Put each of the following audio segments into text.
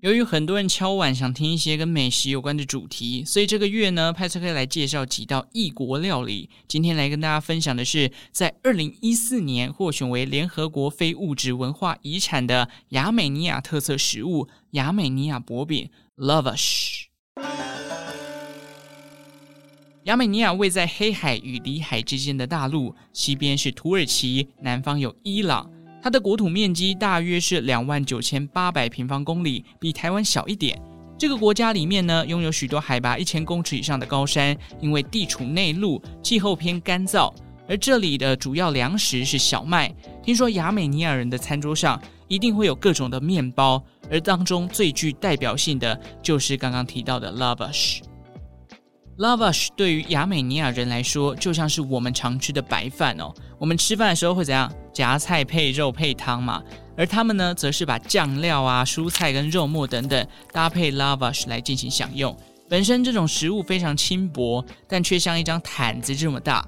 由于很多人敲碗想听一些跟美食有关的主题，所以这个月呢，派翠克来介绍几道异国料理。今天来跟大家分享的是，在二零一四年获选为联合国非物质文化遗产的亚美尼亚特色食物——亚美尼亚薄饼 （Lavash）。亚美尼亚位在黑海与里海之间的大陆，西边是土耳其，南方有伊朗。它的国土面积大约是两万九千八百平方公里，比台湾小一点。这个国家里面呢，拥有许多海拔一千公尺以上的高山，因为地处内陆，气候偏干燥。而这里的主要粮食是小麦。听说亚美尼亚人的餐桌上一定会有各种的面包，而当中最具代表性的就是刚刚提到的 lavash。Lavash 对于亚美尼亚人来说，就像是我们常吃的白饭哦。我们吃饭的时候会怎样？夹菜配肉配汤嘛。而他们呢，则是把酱料啊、蔬菜跟肉末等等搭配 lavash 来进行享用。本身这种食物非常轻薄，但却像一张毯子这么大。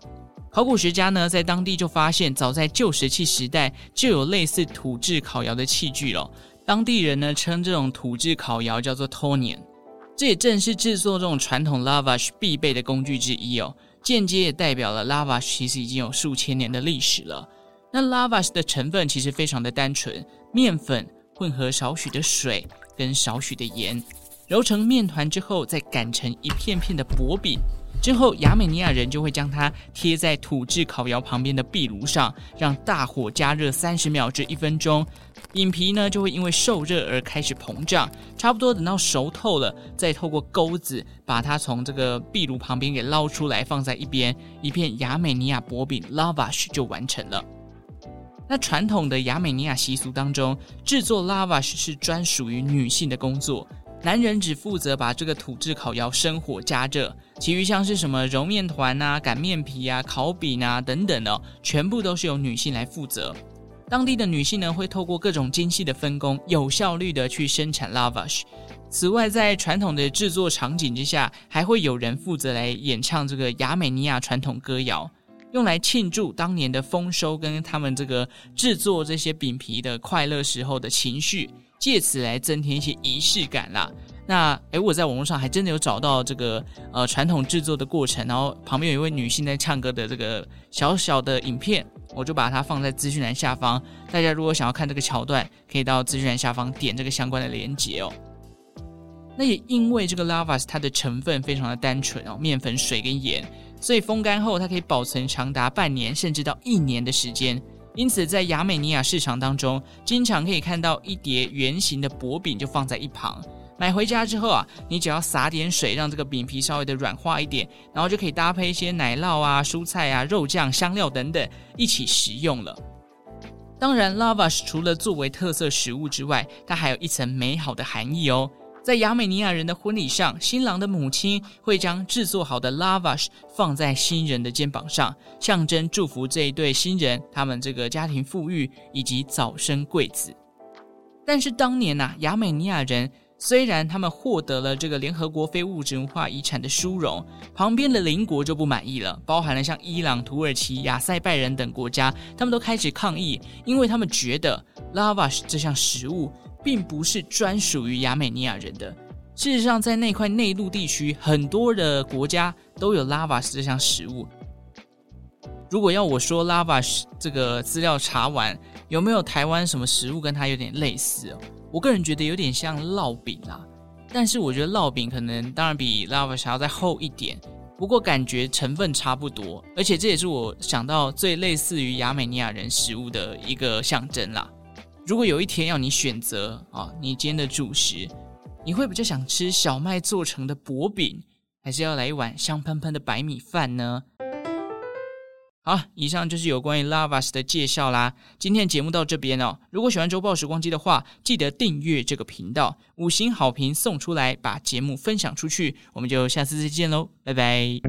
考古学家呢，在当地就发现，早在旧石器时代就有类似土制烤窑的器具了。当地人呢，称这种土制烤窑叫做 tonian。这也正是制作这种传统 lavash 必备的工具之一哦，间接也代表了 lavash 其实已经有数千年的历史了。那 lavash 的成分其实非常的单纯，面粉混合少许的水跟少许的盐，揉成面团之后，再擀成一片片的薄饼。之后，亚美尼亚人就会将它贴在土制烤窑旁边的壁炉上，让大火加热三十秒至一分钟，饼皮呢就会因为受热而开始膨胀，差不多等到熟透了，再透过钩子把它从这个壁炉旁边给捞出来，放在一边，一片亚美尼亚薄饼 lavash 就完成了。那传统的亚美尼亚习俗当中，制作 lavash 是专属于女性的工作。男人只负责把这个土制烤窑生火加热，其余像是什么揉面团啊、擀面皮啊、烤饼啊等等的，全部都是由女性来负责。当地的女性呢，会透过各种精细的分工，有效率的去生产 lavash。此外，在传统的制作场景之下，还会有人负责来演唱这个亚美尼亚传统歌谣，用来庆祝当年的丰收跟他们这个制作这些饼皮的快乐时候的情绪。借此来增添一些仪式感啦。那诶，我在网络上还真的有找到这个呃传统制作的过程，然后旁边有一位女性在唱歌的这个小小的影片，我就把它放在资讯栏下方。大家如果想要看这个桥段，可以到资讯栏下方点这个相关的链接哦。那也因为这个 lavas 它的成分非常的单纯哦，面粉、水跟盐，所以风干后它可以保存长达半年甚至到一年的时间。因此，在亚美尼亚市场当中，经常可以看到一叠圆形的薄饼就放在一旁。买回家之后啊，你只要撒点水，让这个饼皮稍微的软化一点，然后就可以搭配一些奶酪啊、蔬菜啊、肉酱、香料等等一起食用了。当然，lavash 除了作为特色食物之外，它还有一层美好的含义哦。在亚美尼亚人的婚礼上，新郎的母亲会将制作好的 lavash 放在新人的肩膀上，象征祝福这一对新人，他们这个家庭富裕以及早生贵子。但是当年呐、啊，亚美尼亚人虽然他们获得了这个联合国非物质文化遗产的殊荣，旁边的邻国就不满意了，包含了像伊朗、土耳其、亚塞拜人等国家，他们都开始抗议，因为他们觉得 lavash 这项食物。并不是专属于亚美尼亚人的。事实上，在那块内陆地区，很多的国家都有 lavash 这项食物。如果要我说 lavash 这个资料查完，有没有台湾什么食物跟它有点类似哦？我个人觉得有点像烙饼啦，但是我觉得烙饼可能当然比 lavash 要再厚一点，不过感觉成分差不多，而且这也是我想到最类似于亚美尼亚人食物的一个象征啦。如果有一天要你选择啊，你今天的主食，你会比较想吃小麦做成的薄饼，还是要来一碗香喷喷的白米饭呢？好，以上就是有关于 Lavas 的介绍啦。今天的节目到这边哦。如果喜欢周报时光机的话，记得订阅这个频道，五星好评送出来，把节目分享出去。我们就下次再见喽，拜拜。